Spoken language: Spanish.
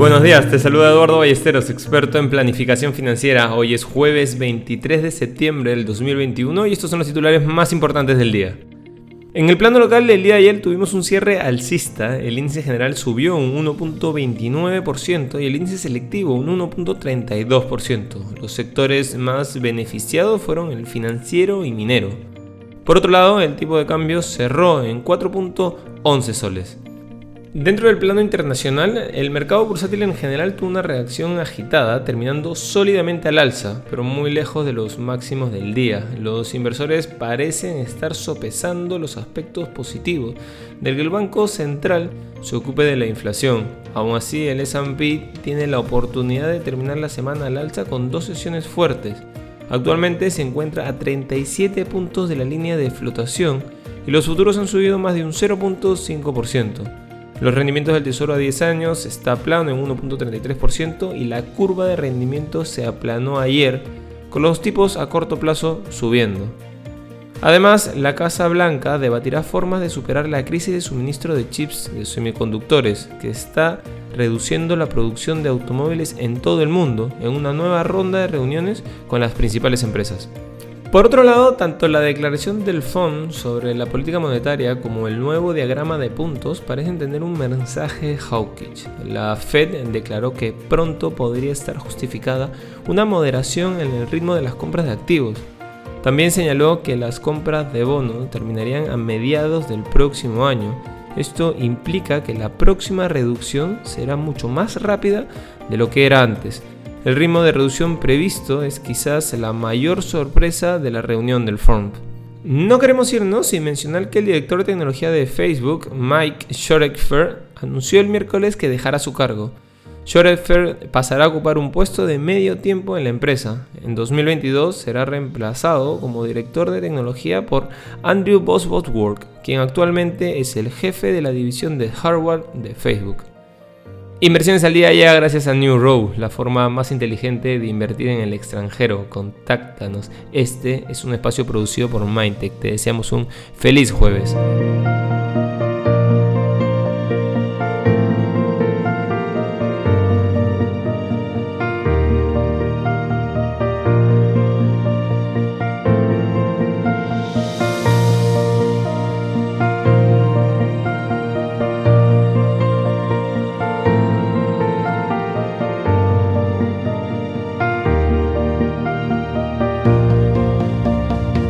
Buenos días, te saluda Eduardo Ballesteros, experto en planificación financiera. Hoy es jueves 23 de septiembre del 2021 y estos son los titulares más importantes del día. En el plano local, el día de ayer tuvimos un cierre alcista. El índice general subió un 1.29% y el índice selectivo un 1.32%. Los sectores más beneficiados fueron el financiero y minero. Por otro lado, el tipo de cambio cerró en 4.11 soles. Dentro del plano internacional, el mercado bursátil en general tuvo una reacción agitada, terminando sólidamente al alza, pero muy lejos de los máximos del día. Los inversores parecen estar sopesando los aspectos positivos del que el Banco Central se ocupe de la inflación. Aún así, el S&P tiene la oportunidad de terminar la semana al alza con dos sesiones fuertes. Actualmente se encuentra a 37 puntos de la línea de flotación y los futuros han subido más de un 0.5%. Los rendimientos del tesoro a 10 años está plano en 1.33% y la curva de rendimiento se aplanó ayer, con los tipos a corto plazo subiendo. Además, la Casa Blanca debatirá formas de superar la crisis de suministro de chips de semiconductores, que está reduciendo la producción de automóviles en todo el mundo, en una nueva ronda de reuniones con las principales empresas. Por otro lado, tanto la declaración del FON sobre la política monetaria como el nuevo diagrama de puntos parecen tener un mensaje hawkish. La Fed declaró que pronto podría estar justificada una moderación en el ritmo de las compras de activos. También señaló que las compras de bono terminarían a mediados del próximo año. Esto implica que la próxima reducción será mucho más rápida de lo que era antes el ritmo de reducción previsto es quizás la mayor sorpresa de la reunión del FOMC. No queremos irnos sin mencionar que el director de tecnología de Facebook, Mike Schorefer, anunció el miércoles que dejará su cargo. Schorefer pasará a ocupar un puesto de medio tiempo en la empresa. En 2022 será reemplazado como director de tecnología por Andrew Bosworth, quien actualmente es el jefe de la división de hardware de Facebook. Inversiones al día llega gracias a New Row, la forma más inteligente de invertir en el extranjero. Contáctanos. Este es un espacio producido por Mindtech. Te deseamos un feliz jueves.